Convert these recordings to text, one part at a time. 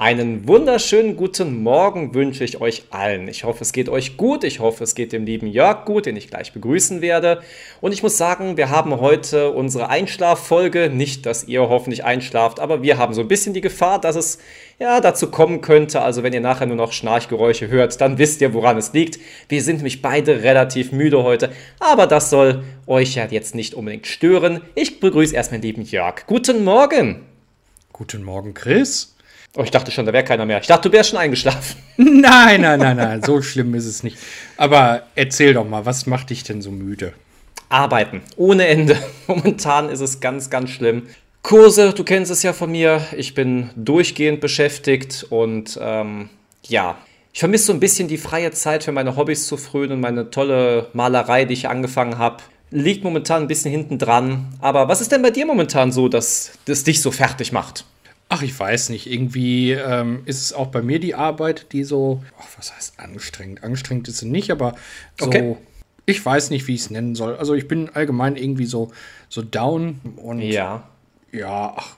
Einen wunderschönen guten Morgen wünsche ich euch allen. Ich hoffe, es geht euch gut. Ich hoffe, es geht dem lieben Jörg gut, den ich gleich begrüßen werde. Und ich muss sagen, wir haben heute unsere Einschlaffolge. Nicht, dass ihr hoffentlich einschlaft, aber wir haben so ein bisschen die Gefahr, dass es ja dazu kommen könnte. Also, wenn ihr nachher nur noch Schnarchgeräusche hört, dann wisst ihr, woran es liegt. Wir sind nämlich beide relativ müde heute, aber das soll euch ja jetzt nicht unbedingt stören. Ich begrüße erstmal den lieben Jörg. Guten Morgen. Guten Morgen, Chris. Oh, ich dachte schon, da wäre keiner mehr. Ich dachte, du wärst schon eingeschlafen. Nein, nein, nein, nein, so schlimm ist es nicht. Aber erzähl doch mal, was macht dich denn so müde? Arbeiten, ohne Ende. Momentan ist es ganz, ganz schlimm. Kurse, du kennst es ja von mir. Ich bin durchgehend beschäftigt und ähm, ja, ich vermisse so ein bisschen die freie Zeit für meine Hobbys zu frühen und meine tolle Malerei, die ich angefangen habe. Liegt momentan ein bisschen hinten dran. Aber was ist denn bei dir momentan so, dass das dich so fertig macht? Ach, ich weiß nicht. Irgendwie ähm, ist es auch bei mir die Arbeit, die so, ach, was heißt anstrengend? Anstrengend ist sie nicht, aber so, okay. ich weiß nicht, wie ich es nennen soll. Also ich bin allgemein irgendwie so, so down und ja, ja ach,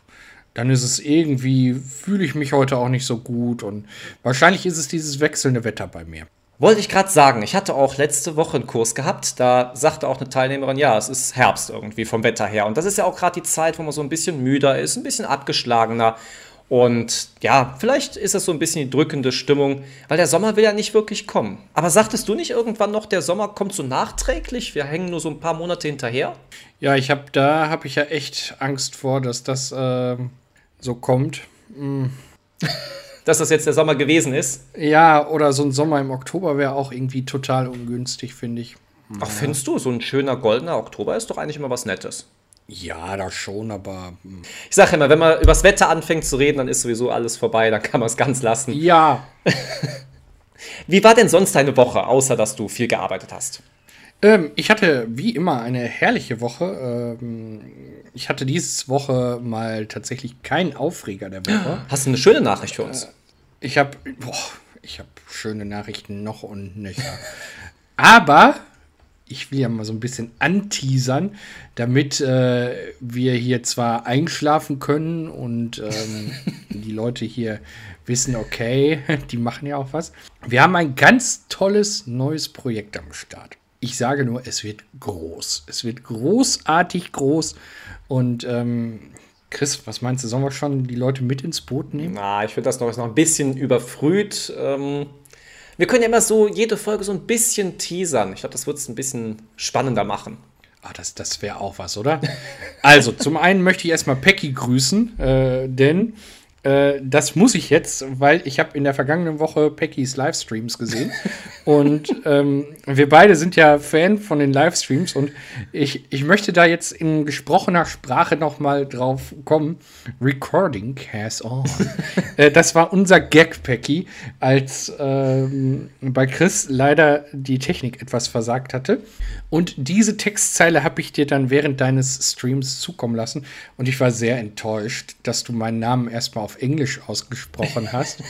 dann ist es irgendwie, fühle ich mich heute auch nicht so gut und wahrscheinlich ist es dieses wechselnde Wetter bei mir. Wollte ich gerade sagen, ich hatte auch letzte Woche einen Kurs gehabt, da sagte auch eine Teilnehmerin, ja, es ist Herbst irgendwie vom Wetter her. Und das ist ja auch gerade die Zeit, wo man so ein bisschen müder ist, ein bisschen abgeschlagener. Und ja, vielleicht ist das so ein bisschen die drückende Stimmung, weil der Sommer will ja nicht wirklich kommen. Aber sagtest du nicht irgendwann noch, der Sommer kommt so nachträglich? Wir hängen nur so ein paar Monate hinterher? Ja, ich habe da habe ich ja echt Angst vor, dass das äh, so kommt. Mm. dass das jetzt der Sommer gewesen ist. Ja, oder so ein Sommer im Oktober wäre auch irgendwie total ungünstig, finde ich. Ach, findest du, so ein schöner goldener Oktober ist doch eigentlich immer was Nettes. Ja, das schon, aber. Hm. Ich sage immer, wenn man über das Wetter anfängt zu reden, dann ist sowieso alles vorbei, dann kann man es ganz lassen. Ja. Wie war denn sonst deine Woche, außer dass du viel gearbeitet hast? Ähm, ich hatte wie immer eine herrliche Woche. Ähm, ich hatte diese Woche mal tatsächlich keinen Aufreger der Woche. Hast du eine schöne Nachricht für uns? Äh, ich habe ich habe schöne Nachrichten noch und nöcher. Aber ich will ja mal so ein bisschen anteasern, damit äh, wir hier zwar einschlafen können und ähm, die Leute hier wissen, okay, die machen ja auch was. Wir haben ein ganz tolles neues Projekt am Start. Ich sage nur, es wird groß. Es wird großartig groß. Und ähm, Chris, was meinst du, sollen wir schon die Leute mit ins Boot nehmen? Na, ich finde das noch, noch ein bisschen überfrüht. Ähm, wir können ja immer so jede Folge so ein bisschen teasern. Ich glaube, das wird es ein bisschen spannender machen. Ah, das, das wäre auch was, oder? also, zum einen möchte ich erstmal Pecky grüßen, äh, denn äh, das muss ich jetzt, weil ich habe in der vergangenen Woche Peckys Livestreams gesehen. und ähm, wir beide sind ja Fan von den Livestreams und ich, ich möchte da jetzt in gesprochener Sprache noch mal drauf kommen. Recording has on. äh, das war unser Gag, Pecky, als ähm, bei Chris leider die Technik etwas versagt hatte. Und diese Textzeile habe ich dir dann während deines Streams zukommen lassen. Und ich war sehr enttäuscht, dass du meinen Namen erstmal auf auf Englisch ausgesprochen hast.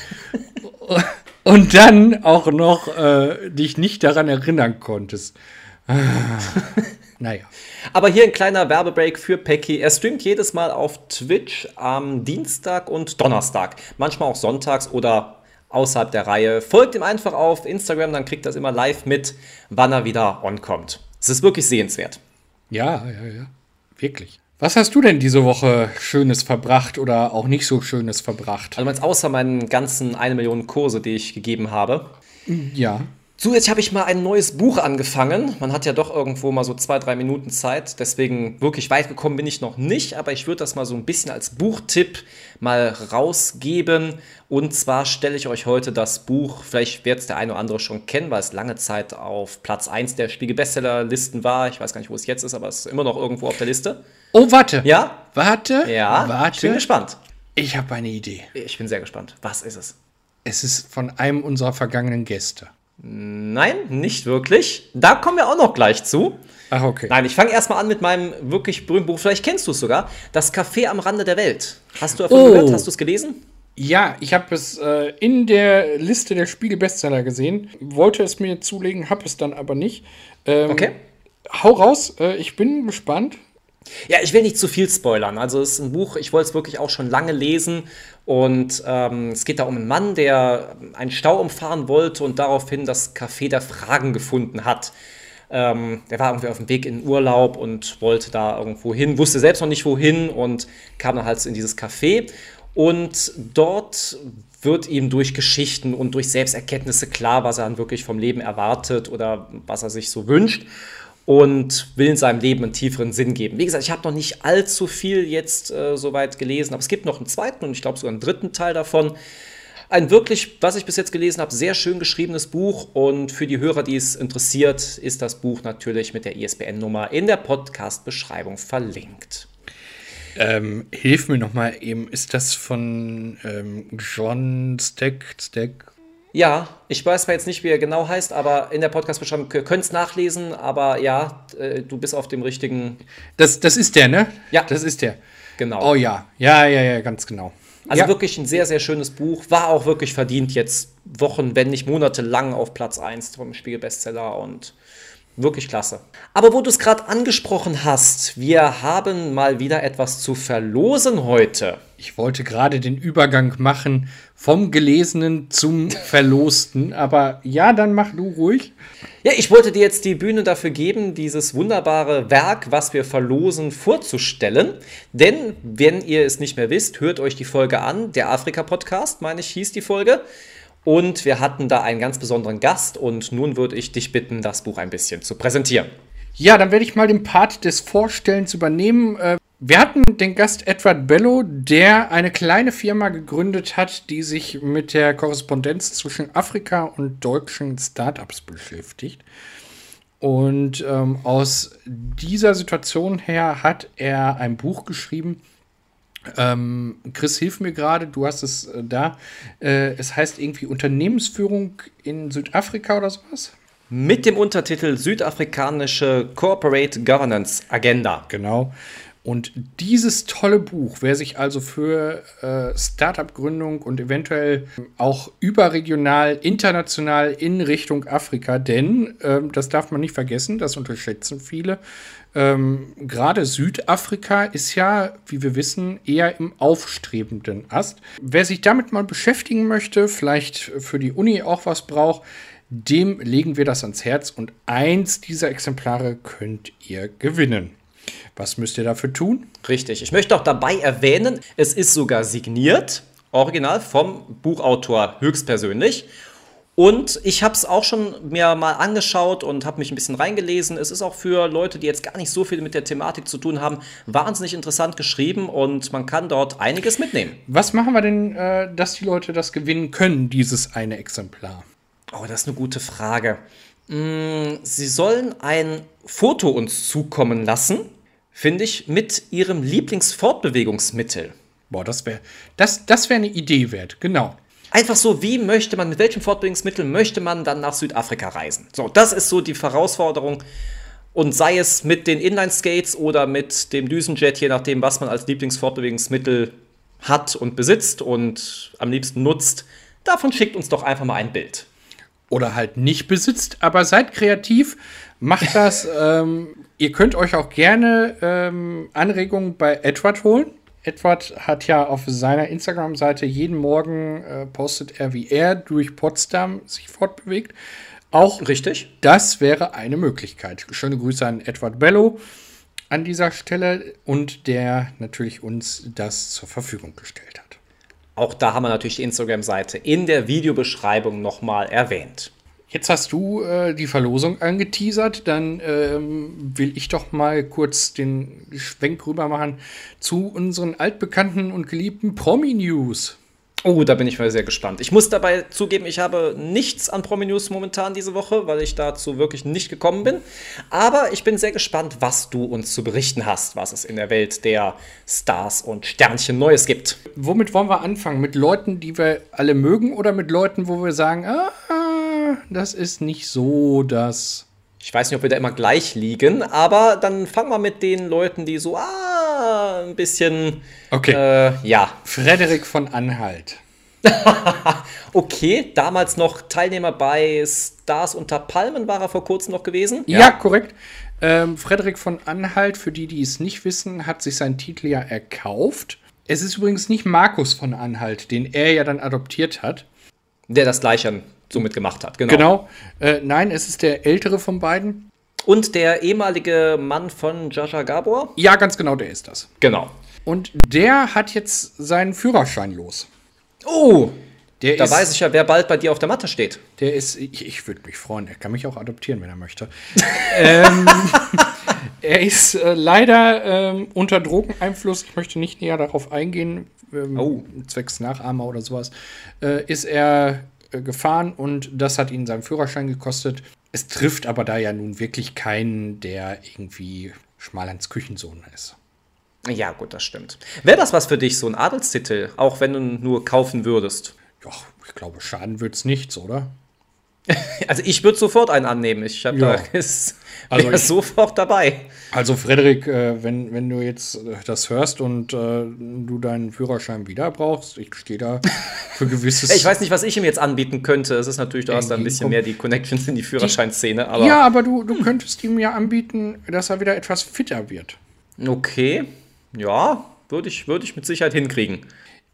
und dann auch noch äh, dich nicht daran erinnern konntest. naja. Aber hier ein kleiner Werbebreak für Pecky. Er streamt jedes Mal auf Twitch am Dienstag und Donnerstag. Manchmal auch sonntags oder außerhalb der Reihe. Folgt ihm einfach auf Instagram, dann kriegt er es immer live mit, wann er wieder on kommt. Es ist wirklich sehenswert. Ja, ja, ja. Wirklich. Was hast du denn diese Woche Schönes verbracht oder auch nicht so Schönes verbracht? Also meinst außer meinen ganzen eine Million Kurse, die ich gegeben habe? Ja. Zusätzlich habe ich mal ein neues Buch angefangen. Man hat ja doch irgendwo mal so zwei, drei Minuten Zeit. Deswegen wirklich weit gekommen bin ich noch nicht. Aber ich würde das mal so ein bisschen als Buchtipp mal rausgeben. Und zwar stelle ich euch heute das Buch, vielleicht wird es der eine oder andere schon kennen, weil es lange Zeit auf Platz 1 der Spiegel-Bestseller-Listen war. Ich weiß gar nicht, wo es jetzt ist, aber es ist immer noch irgendwo auf der Liste. Oh, warte. Ja? Warte. Ja. Warte. Ich bin gespannt. Ich habe eine Idee. Ich bin sehr gespannt. Was ist es? Es ist von einem unserer vergangenen Gäste. Nein, nicht wirklich. Da kommen wir auch noch gleich zu. Ach, okay. Nein, ich fange erstmal an mit meinem wirklich berühmten Buch. Vielleicht kennst du es sogar. Das Café am Rande der Welt. Hast du davon oh. gehört? Hast du es gelesen? Ja, ich habe es äh, in der Liste der Spiegel-Bestseller gesehen. Wollte es mir zulegen, habe es dann aber nicht. Ähm, okay. Hau raus, äh, ich bin gespannt. Ja, ich will nicht zu viel spoilern. Also es ist ein Buch, ich wollte es wirklich auch schon lange lesen. Und ähm, es geht da um einen Mann, der einen Stau umfahren wollte und daraufhin das Café der Fragen gefunden hat. Ähm, der war irgendwie auf dem Weg in Urlaub und wollte da irgendwo hin, wusste selbst noch nicht wohin und kam dann halt in dieses Café. Und dort wird ihm durch Geschichten und durch Selbsterkenntnisse klar, was er dann wirklich vom Leben erwartet oder was er sich so wünscht und will in seinem Leben einen tieferen Sinn geben. Wie gesagt, ich habe noch nicht allzu viel jetzt äh, soweit gelesen, aber es gibt noch einen zweiten und ich glaube sogar einen dritten Teil davon. Ein wirklich, was ich bis jetzt gelesen habe, sehr schön geschriebenes Buch und für die Hörer, die es interessiert, ist das Buch natürlich mit der ISBN-Nummer in der Podcast-Beschreibung verlinkt. Ähm, hilf mir noch mal eben, ist das von ähm, John Steck, Steck ja, ich weiß zwar jetzt nicht, wie er genau heißt, aber in der Podcast-Beschreibung könnt es nachlesen, aber ja, äh, du bist auf dem richtigen. Das, das ist der, ne? Ja. Das ist der. Genau. Oh ja, ja, ja, ja, ganz genau. Also ja. wirklich ein sehr, sehr schönes Buch. War auch wirklich verdient jetzt Wochen, wenn nicht Monate lang auf Platz 1 vom Spiegel-Bestseller und Wirklich klasse. Aber wo du es gerade angesprochen hast, wir haben mal wieder etwas zu verlosen heute. Ich wollte gerade den Übergang machen vom Gelesenen zum Verlosten, aber ja, dann mach du ruhig. Ja, ich wollte dir jetzt die Bühne dafür geben, dieses wunderbare Werk, was wir verlosen, vorzustellen. Denn, wenn ihr es nicht mehr wisst, hört euch die Folge an. Der Afrika-Podcast, meine ich, hieß die Folge. Und wir hatten da einen ganz besonderen Gast und nun würde ich dich bitten, das Buch ein bisschen zu präsentieren. Ja, dann werde ich mal den Part des Vorstellens übernehmen. Äh, wir hatten den Gast Edward Bello, der eine kleine Firma gegründet hat, die sich mit der Korrespondenz zwischen Afrika und deutschen Startups beschäftigt. Und ähm, aus dieser Situation her hat er ein Buch geschrieben, ähm, Chris, hilf mir gerade, du hast es äh, da. Äh, es heißt irgendwie Unternehmensführung in Südafrika oder sowas? Mit dem Untertitel Südafrikanische Corporate Governance Agenda. Genau. Und dieses tolle Buch, wer sich also für äh, Startup-Gründung und eventuell auch überregional, international in Richtung Afrika, denn ähm, das darf man nicht vergessen, das unterschätzen viele, ähm, Gerade Südafrika ist ja, wie wir wissen, eher im aufstrebenden Ast. Wer sich damit mal beschäftigen möchte, vielleicht für die Uni auch was braucht, dem legen wir das ans Herz und eins dieser Exemplare könnt ihr gewinnen. Was müsst ihr dafür tun? Richtig. Ich möchte auch dabei erwähnen, es ist sogar signiert, original vom Buchautor höchstpersönlich. Und ich habe es auch schon mir mal angeschaut und habe mich ein bisschen reingelesen. Es ist auch für Leute, die jetzt gar nicht so viel mit der Thematik zu tun haben, wahnsinnig interessant geschrieben und man kann dort einiges mitnehmen. Was machen wir denn, äh, dass die Leute das gewinnen können, dieses eine Exemplar? Oh, das ist eine gute Frage. Mm, sie sollen ein Foto uns zukommen lassen, finde ich, mit ihrem Lieblingsfortbewegungsmittel. Boah, das wäre das, das wär eine Idee wert, genau. Einfach so, wie möchte man, mit welchem Fortbildungsmittel möchte man dann nach Südafrika reisen? So, das ist so die Herausforderung. Und sei es mit den Inline-Skates oder mit dem Düsenjet, je nachdem, was man als Lieblingsfortbewegungsmittel hat und besitzt und am liebsten nutzt, davon schickt uns doch einfach mal ein Bild. Oder halt nicht besitzt, aber seid kreativ, macht das. ähm, ihr könnt euch auch gerne ähm, Anregungen bei Edward holen. Edward hat ja auf seiner Instagram-Seite jeden Morgen äh, postet er, wie er durch Potsdam sich fortbewegt. Auch richtig. Das wäre eine Möglichkeit. Schöne Grüße an Edward Bello an dieser Stelle und der natürlich uns das zur Verfügung gestellt hat. Auch da haben wir natürlich die Instagram-Seite in der Videobeschreibung nochmal erwähnt. Jetzt hast du äh, die Verlosung angeteasert, dann ähm, will ich doch mal kurz den Schwenk rüber machen zu unseren altbekannten und geliebten Promi-News. Oh, da bin ich mal sehr gespannt. Ich muss dabei zugeben, ich habe nichts an Promi-News momentan diese Woche, weil ich dazu wirklich nicht gekommen bin. Aber ich bin sehr gespannt, was du uns zu berichten hast, was es in der Welt der Stars und Sternchen Neues gibt. Womit wollen wir anfangen? Mit Leuten, die wir alle mögen oder mit Leuten, wo wir sagen, ah, das ist nicht so das. Ich weiß nicht, ob wir da immer gleich liegen, aber dann fangen wir mit den Leuten, die so, ah, ein bisschen. Okay. Äh, ja. Frederik von Anhalt. okay, damals noch Teilnehmer bei Stars unter Palmen war er vor kurzem noch gewesen. Ja, ja korrekt. Ähm, Frederik von Anhalt, für die, die es nicht wissen, hat sich seinen Titel ja erkauft. Es ist übrigens nicht Markus von Anhalt, den er ja dann adoptiert hat. Der das gleiche somit gemacht hat, genau. Genau. Äh, nein, es ist der ältere von beiden. Und der ehemalige Mann von Jaja Gabor? Ja, ganz genau, der ist das. Genau. Und der hat jetzt seinen Führerschein los. Oh, Der da ist, weiß ich ja, wer bald bei dir auf der Matte steht. Der ist, ich, ich würde mich freuen, er kann mich auch adoptieren, wenn er möchte. ähm, er ist äh, leider ähm, unter Drogeneinfluss, ich möchte nicht näher darauf eingehen, ähm, Oh. zwecks Nachahmer oder sowas, äh, ist er gefahren und das hat ihn seinen Führerschein gekostet. Es trifft aber da ja nun wirklich keinen, der irgendwie Schmalands Küchensohn ist. Ja, gut, das stimmt. Wäre das was für dich, so ein Adelstitel, auch wenn du nur kaufen würdest? Ja, ich glaube, schaden wird's nichts, oder? Also ich würde sofort einen annehmen. Ich habe Ja. da ist Also ich- sofort dabei. Also Frederik, äh, wenn, wenn du jetzt äh, das hörst und äh, du deinen Führerschein wieder brauchst, ich stehe da für gewisses. Ich weiß nicht, was ich ihm jetzt anbieten könnte. Es ist natürlich, du hast da ein bisschen mehr die Connections in die Führerscheinszene, aber ja, aber du, du könntest ihm ja anbieten, dass er wieder etwas fitter wird. okay. Ja, würde ich, würde ich mit Sicherheit hinkriegen.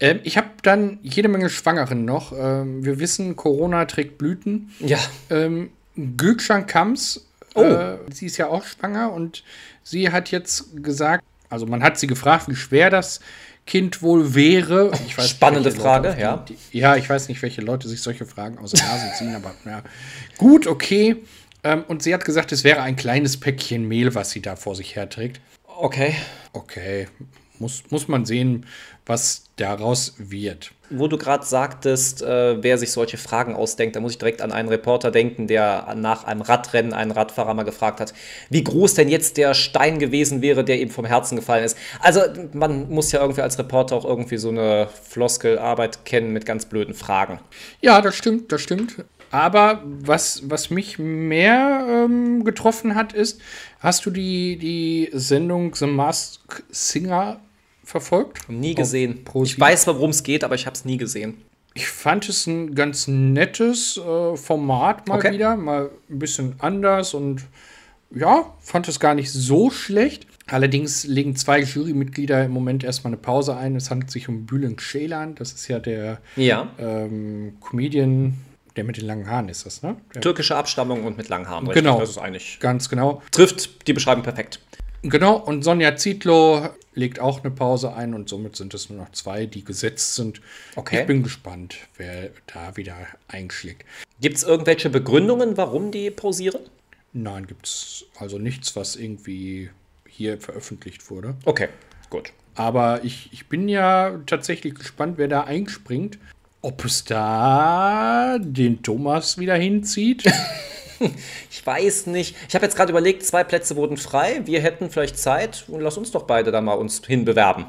Ähm, ich habe dann jede Menge Schwangeren noch. Ähm, wir wissen, Corona trägt Blüten. Ja, Ähm, Gülcan Kams, Oh. äh, sie ist ja auch schwanger und sie hat jetzt gesagt, also man hat sie gefragt, wie schwer das Kind wohl wäre. Nicht, Spannende Frage, die- ja. Die, ja, ich weiß nicht, welche Leute sich solche Fragen aus der Nase ziehen, aber ja. Gut, okay. Ähm, und sie hat gesagt, es wäre ein kleines Päckchen Mehl, was sie da vor sich herträgt. okay. Okay, muss, muss man sehen, was daraus wird. Wo du gerade sagtest, äh, wer sich solche Fragen ausdenkt, da muss ich direkt an einen Reporter denken, der nach einem Radrennen einen Radfahrer mal gefragt hat, wie groß denn jetzt der Stein gewesen wäre, der ihm vom Herzen gefallen ist. Also man muss ja irgendwie als Reporter auch irgendwie so eine Floskelarbeit kennen mit ganz blöden Fragen. Ja, das stimmt, das stimmt. Aber was, was mich mehr ähm, getroffen hat, ist, hast du die, die Sendung The Masked Singer verfolgt? Nie gesehen. Ich weiß, worum es geht, aber ich habe es nie gesehen. Ich fand es ein ganz nettes äh, Format mal Okay. wieder, mal ein bisschen anders und ja, fand es gar nicht so schlecht. Allerdings legen zwei Jurymitglieder im Moment erstmal eine Pause ein. Es handelt sich um Bülent Ceylan, das ist ja der Ja. ähm, Comedian, der mit den langen Haaren ist das, ne? Der, Türkische Abstammung und mit langen Haaren. Genau. Das ist eigentlich. ganz genau. Trifft die Beschreibung perfekt. Genau, und Sonja Zietlow legt auch eine Pause ein und somit sind es nur noch zwei, die gesetzt sind. Okay. Ich bin gespannt, wer da wieder einschlägt. Gibt es irgendwelche Begründungen, warum die pausieren? Nein, gibt es also nichts, was irgendwie hier veröffentlicht wurde. Okay, gut. Aber ich, ich bin ja tatsächlich gespannt, wer da einspringt. Ob es da den Thomas wieder hinzieht. Ich weiß nicht. Ich habe jetzt gerade überlegt, zwei Plätze wurden frei. Wir hätten vielleicht Zeit. Und lass uns doch beide da mal uns hinbewerben.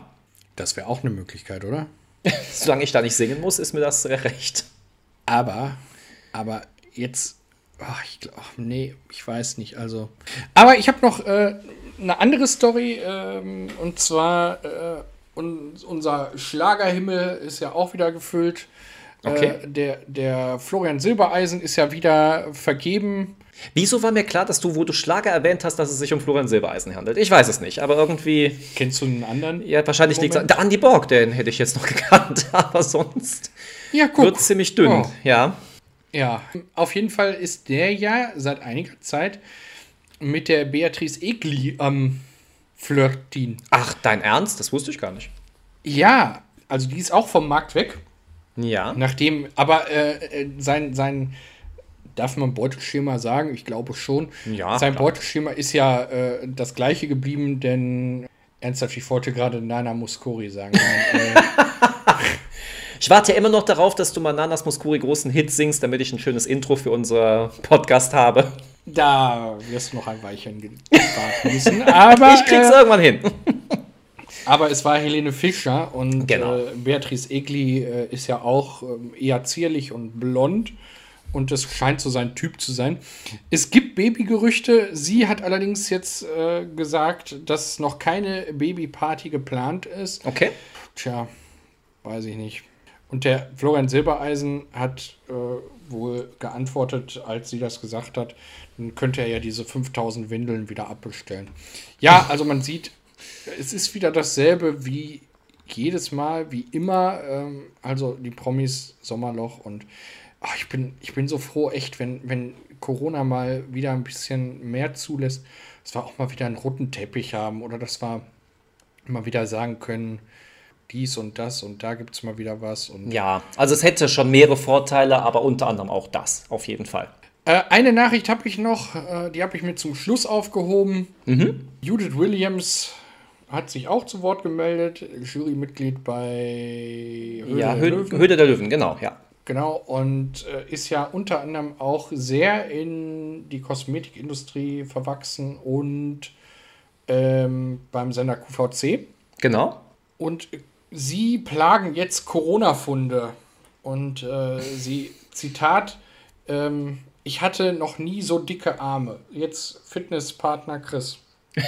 Das wäre auch eine Möglichkeit, oder? Solange ich da nicht singen muss, ist mir das recht. Aber, aber jetzt, ach, ich glaube, nee, ich weiß nicht. Also, aber ich habe noch äh, eine andere Story ähm, und zwar äh, un, unser Schlagerhimmel ist ja auch wieder gefüllt. Okay. Äh, der, der Florian Silbereisen ist ja wieder vergeben. Wieso war mir klar, dass du, wo du Schlager erwähnt hast, dass es sich um Florian Silbereisen handelt? Ich weiß es nicht, aber irgendwie, Kennst du einen anderen? ja, wahrscheinlich liegt. Der Andy Borg, den hätte ich jetzt noch gekannt, aber sonst Ja, guck. wird es ziemlich dünn. Oh. Ja. Ja, auf jeden Fall ist der ja seit einiger Zeit mit der Beatrice Egli am Flirtin. Ach, dein Ernst? Das wusste ich gar nicht. Ja, also die ist auch vom Markt weg. Ja. Nachdem, aber äh, äh, sein, sein, darf man Beuteschema sagen? Ich glaube schon. Ja, Sein klar. Beuteschema ist ja äh, das gleiche geblieben, denn ernsthaft, ich wollte gerade Nana Muscuri sagen. Nein, äh, Ich warte ja immer noch darauf, dass du mal Nanas Muskuri großen Hit singst, damit ich ein schönes Intro für unser Podcast habe. Da wirst du noch ein Weilchen warten müssen. Aber, Ich krieg's äh, irgendwann hin. aber es war Helene Fischer und Genau. äh, Beatrice Egli äh, ist ja auch ähm, eher zierlich und blond. Und das scheint so sein Typ zu sein. Es gibt Babygerüchte. Sie hat allerdings jetzt äh, gesagt, dass noch keine Babyparty geplant ist. Okay. Tja, weiß ich nicht. Und der Florian Silbereisen hat äh, wohl geantwortet, als sie das gesagt hat, dann könnte er ja diese 5000 Windeln wieder abbestellen. Ja, also man sieht, es ist wieder dasselbe wie jedes Mal, wie immer. Ähm, also die Promis Sommerloch und ach, ich, bin, ich bin so froh, echt, wenn, wenn Corona mal wieder ein bisschen mehr zulässt, dass wir auch mal wieder einen roten Teppich haben oder dass wir mal wieder sagen können, dies und das und da gibt es mal wieder was. Und ja, also es hätte schon mehrere Vorteile, aber unter anderem auch das, auf jeden Fall. Äh, eine Nachricht habe ich noch, äh, die habe ich mir zum Schluss aufgehoben. Mhm. Judith Williams hat sich auch zu Wort gemeldet, Jurymitglied bei Höhle ja, der Löwen. Höhle der Löwen, genau, ja. Genau, und äh, ist ja unter anderem auch sehr in die Kosmetikindustrie verwachsen und ähm, beim Sender QVC. Genau. Und sie plagen jetzt Corona-Funde. Und äh, sie, Zitat, ähm, ich hatte noch nie so dicke Arme. Jetzt Fitnesspartner Chris.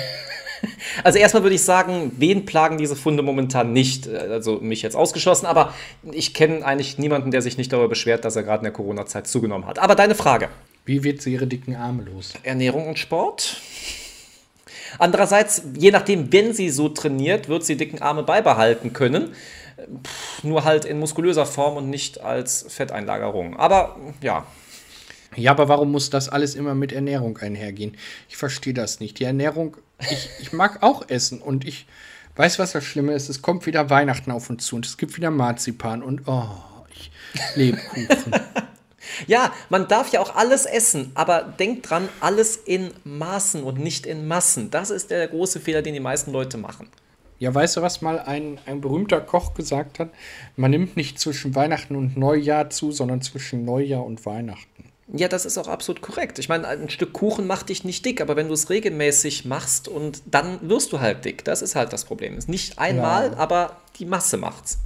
Also erstmal würde ich sagen, wen plagen diese Funde momentan nicht? Also mich jetzt ausgeschlossen, aber ich kenne eigentlich niemanden, der sich nicht darüber beschwert, dass er gerade in der Corona-Zeit zugenommen hat. Aber deine Frage. Wie wird sie ihre dicken Arme los? Ernährung und Sport. Andererseits, je nachdem, wenn sie so trainiert, wird sie dicken Arme beibehalten können. Pff, nur halt in muskulöser Form und nicht als Fetteinlagerung. Aber ja, ja, aber warum muss das alles immer mit Ernährung einhergehen? Ich verstehe das nicht. Die Ernährung, ich, ich mag auch essen und ich weiß, was das Schlimme ist. Es kommt wieder Weihnachten auf uns zu und es gibt wieder Marzipan und oh, ich Lebkuchen. ja, man darf ja auch alles essen, aber denkt dran, alles in Maßen und nicht in Massen. Das ist der große Fehler, den die meisten Leute machen. Ja, weißt du, was mal ein, ein berühmter Koch gesagt hat? Man nimmt nicht zwischen Weihnachten und Neujahr zu, sondern zwischen Neujahr und Weihnachten. Ja, das ist auch absolut korrekt. Ich meine, ein Stück Kuchen macht dich nicht dick, aber wenn du es regelmäßig machst und dann wirst du halt dick. Das ist halt das Problem. Ist nicht einmal, ja. aber die Masse macht's.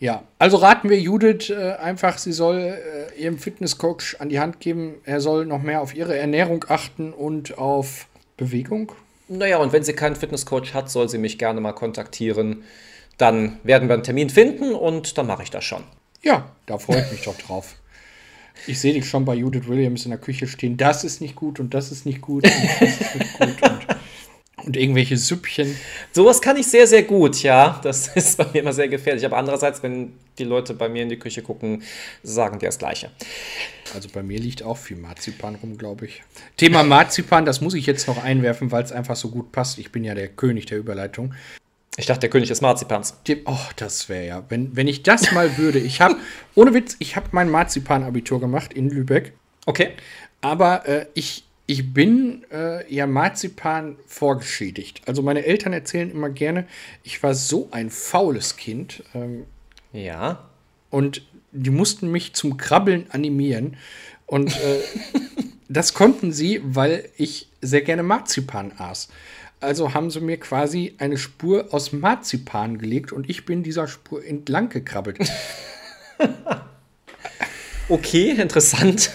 Ja, also raten wir Judith äh, einfach, sie soll äh, ihrem Fitnesscoach an die Hand geben, er soll noch mehr auf ihre Ernährung achten und auf Bewegung. Naja, und wenn sie keinen Fitnesscoach hat, soll sie mich gerne mal kontaktieren. Dann werden wir einen Termin finden und dann mache ich das schon. Ja, da freue ich mich doch drauf. Ich sehe dich schon bei Judith Williams in der Küche stehen. Das ist nicht gut und das ist nicht gut und das ist nicht gut. Und, und irgendwelche Süppchen. Sowas kann ich sehr, sehr gut, ja. Das ist bei mir immer sehr gefährlich. Aber andererseits, wenn die Leute bei mir in die Küche gucken, sagen die das Gleiche. Also bei mir liegt auch viel Marzipan rum, glaube ich. Thema Marzipan, das muss ich jetzt noch einwerfen, weil es einfach so gut passt. Ich bin ja der König der Überleitung. Ich dachte, der König des Marzipans. Oh, das wäre ja. Wenn, wenn ich das mal würde. Ich habe, ohne Witz, ich habe mein Marzipan-Abitur gemacht in Lübeck. Okay. Aber äh, ich, ich bin äh, ja Marzipan vorgeschädigt. Also meine Eltern erzählen immer gerne, ich war so ein faules Kind. Ähm, ja. Und die mussten mich zum Krabbeln animieren. Und äh, das konnten sie, weil ich sehr gerne Marzipan aß. Also haben sie mir quasi eine Spur aus Marzipan gelegt und ich bin dieser Spur entlang gekrabbelt. okay, interessant.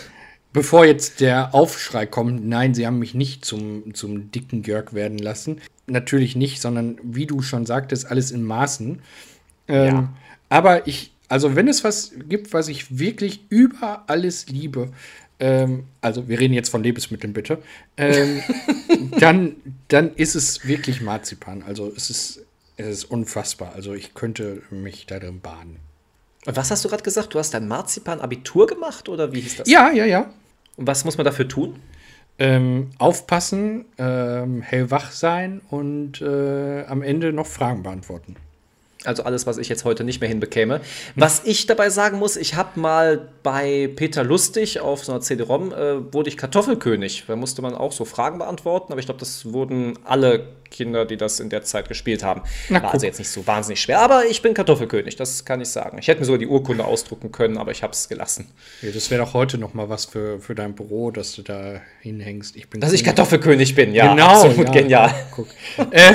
Bevor jetzt der Aufschrei kommt, nein, sie haben mich nicht zum, zum dicken Jörg werden lassen. Natürlich nicht, sondern wie du schon sagtest, alles in Maßen. Ähm, ja. Aber ich, also wenn es was gibt, was ich wirklich über alles liebe, ähm, also wir reden jetzt von Lebensmitteln bitte, ähm, dann, dann ist es wirklich Marzipan. Also es ist, es ist unfassbar. Also ich könnte mich da drin baden. Und was hast du gerade gesagt? Du hast dein Marzipan-Abitur gemacht oder wie hieß das? Ja, ja, ja. Und was muss man dafür tun? Ähm, aufpassen, ähm, hellwach sein und äh, am Ende noch Fragen beantworten. Also alles, was ich jetzt heute nicht mehr hinbekäme. Was ich dabei sagen muss, ich habe mal bei Peter Lustig auf so einer CD-ROM, äh, wurde ich Kartoffelkönig. Da musste man auch so Fragen beantworten, aber ich glaube, das wurden alle Kinder, die das in der Zeit gespielt haben. Na, War also jetzt nicht so wahnsinnig schwer, aber ich bin Kartoffelkönig, das kann ich sagen. Ich hätte mir sogar die Urkunde ausdrucken können, aber ich habe es gelassen. Ja, das wäre doch heute noch mal was für, für dein Büro, dass du da hinhängst. Ich bin Dass ich Kartoffelkönig bin, ja, genau, absolut ja, genial. Guck. äh,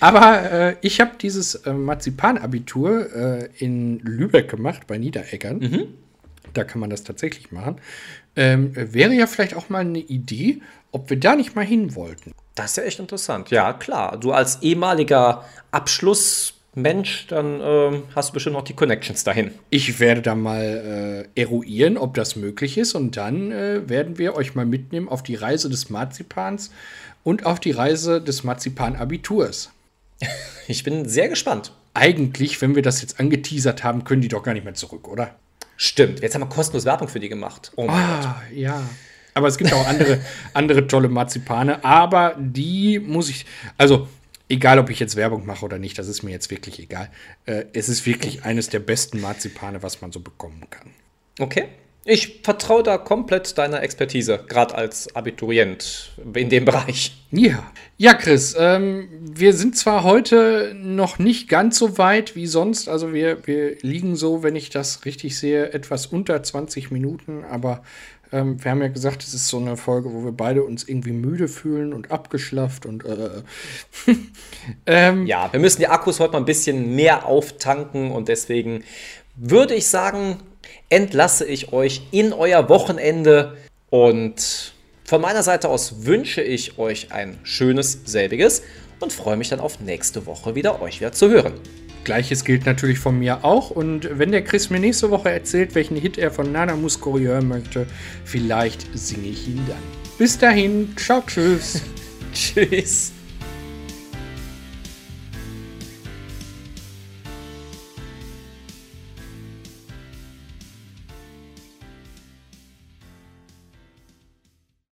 aber äh, ich habe dieses äh, Marzipan-Abitur äh, in Lübeck gemacht, bei Niedereggern. Mhm. Da kann man das tatsächlich machen. Ähm, wäre ja vielleicht auch mal eine Idee, ob wir da nicht mal hin wollten. Das ist ja echt interessant. Ja, klar. Du als ehemaliger Abschluss Mensch, dann ähm, hast du bestimmt noch die Connections dahin. Ich werde da mal äh, eruieren, ob das möglich ist. Und dann äh, werden wir euch mal mitnehmen auf die Reise des Marzipans und auf die Reise des Marzipan-Abiturs. Ich bin sehr gespannt. Eigentlich, wenn wir das jetzt angeteasert haben, können die doch gar nicht mehr zurück, oder? Stimmt, jetzt haben wir kostenlos Werbung für die gemacht. Oh ah, Gott. ja. Aber es gibt auch andere, andere tolle Marzipane. Aber die muss ich, also egal ob ich jetzt Werbung mache oder nicht, das ist mir jetzt wirklich egal. Äh, es ist wirklich eines der besten Marzipane, was man so bekommen kann. Okay. Ich vertraue da komplett deiner Expertise, gerade als Abiturient in dem Bereich. Ja. Ja, Chris, ähm, wir sind zwar heute noch nicht ganz so weit wie sonst, also wir, wir liegen so, wenn ich das richtig sehe, etwas unter 20 Minuten, aber ähm, wir haben ja gesagt, es ist so eine Folge, wo wir beide uns irgendwie müde fühlen und abgeschlafft und äh, ähm, Ja, wir müssen die Akkus heute mal ein bisschen mehr auftanken und deswegen würde ich sagen, entlasse ich euch in euer Wochenende und von meiner Seite aus wünsche ich euch ein schönes selbiges und freue mich dann auf nächste Woche wieder euch wieder zu hören. Gleiches gilt natürlich von mir auch. Und wenn der Chris mir nächste Woche erzählt, welchen Hit er von Nana Muscuri hören möchte, vielleicht singe ich ihn dann. Bis dahin, ciao, tschüss. tschüss.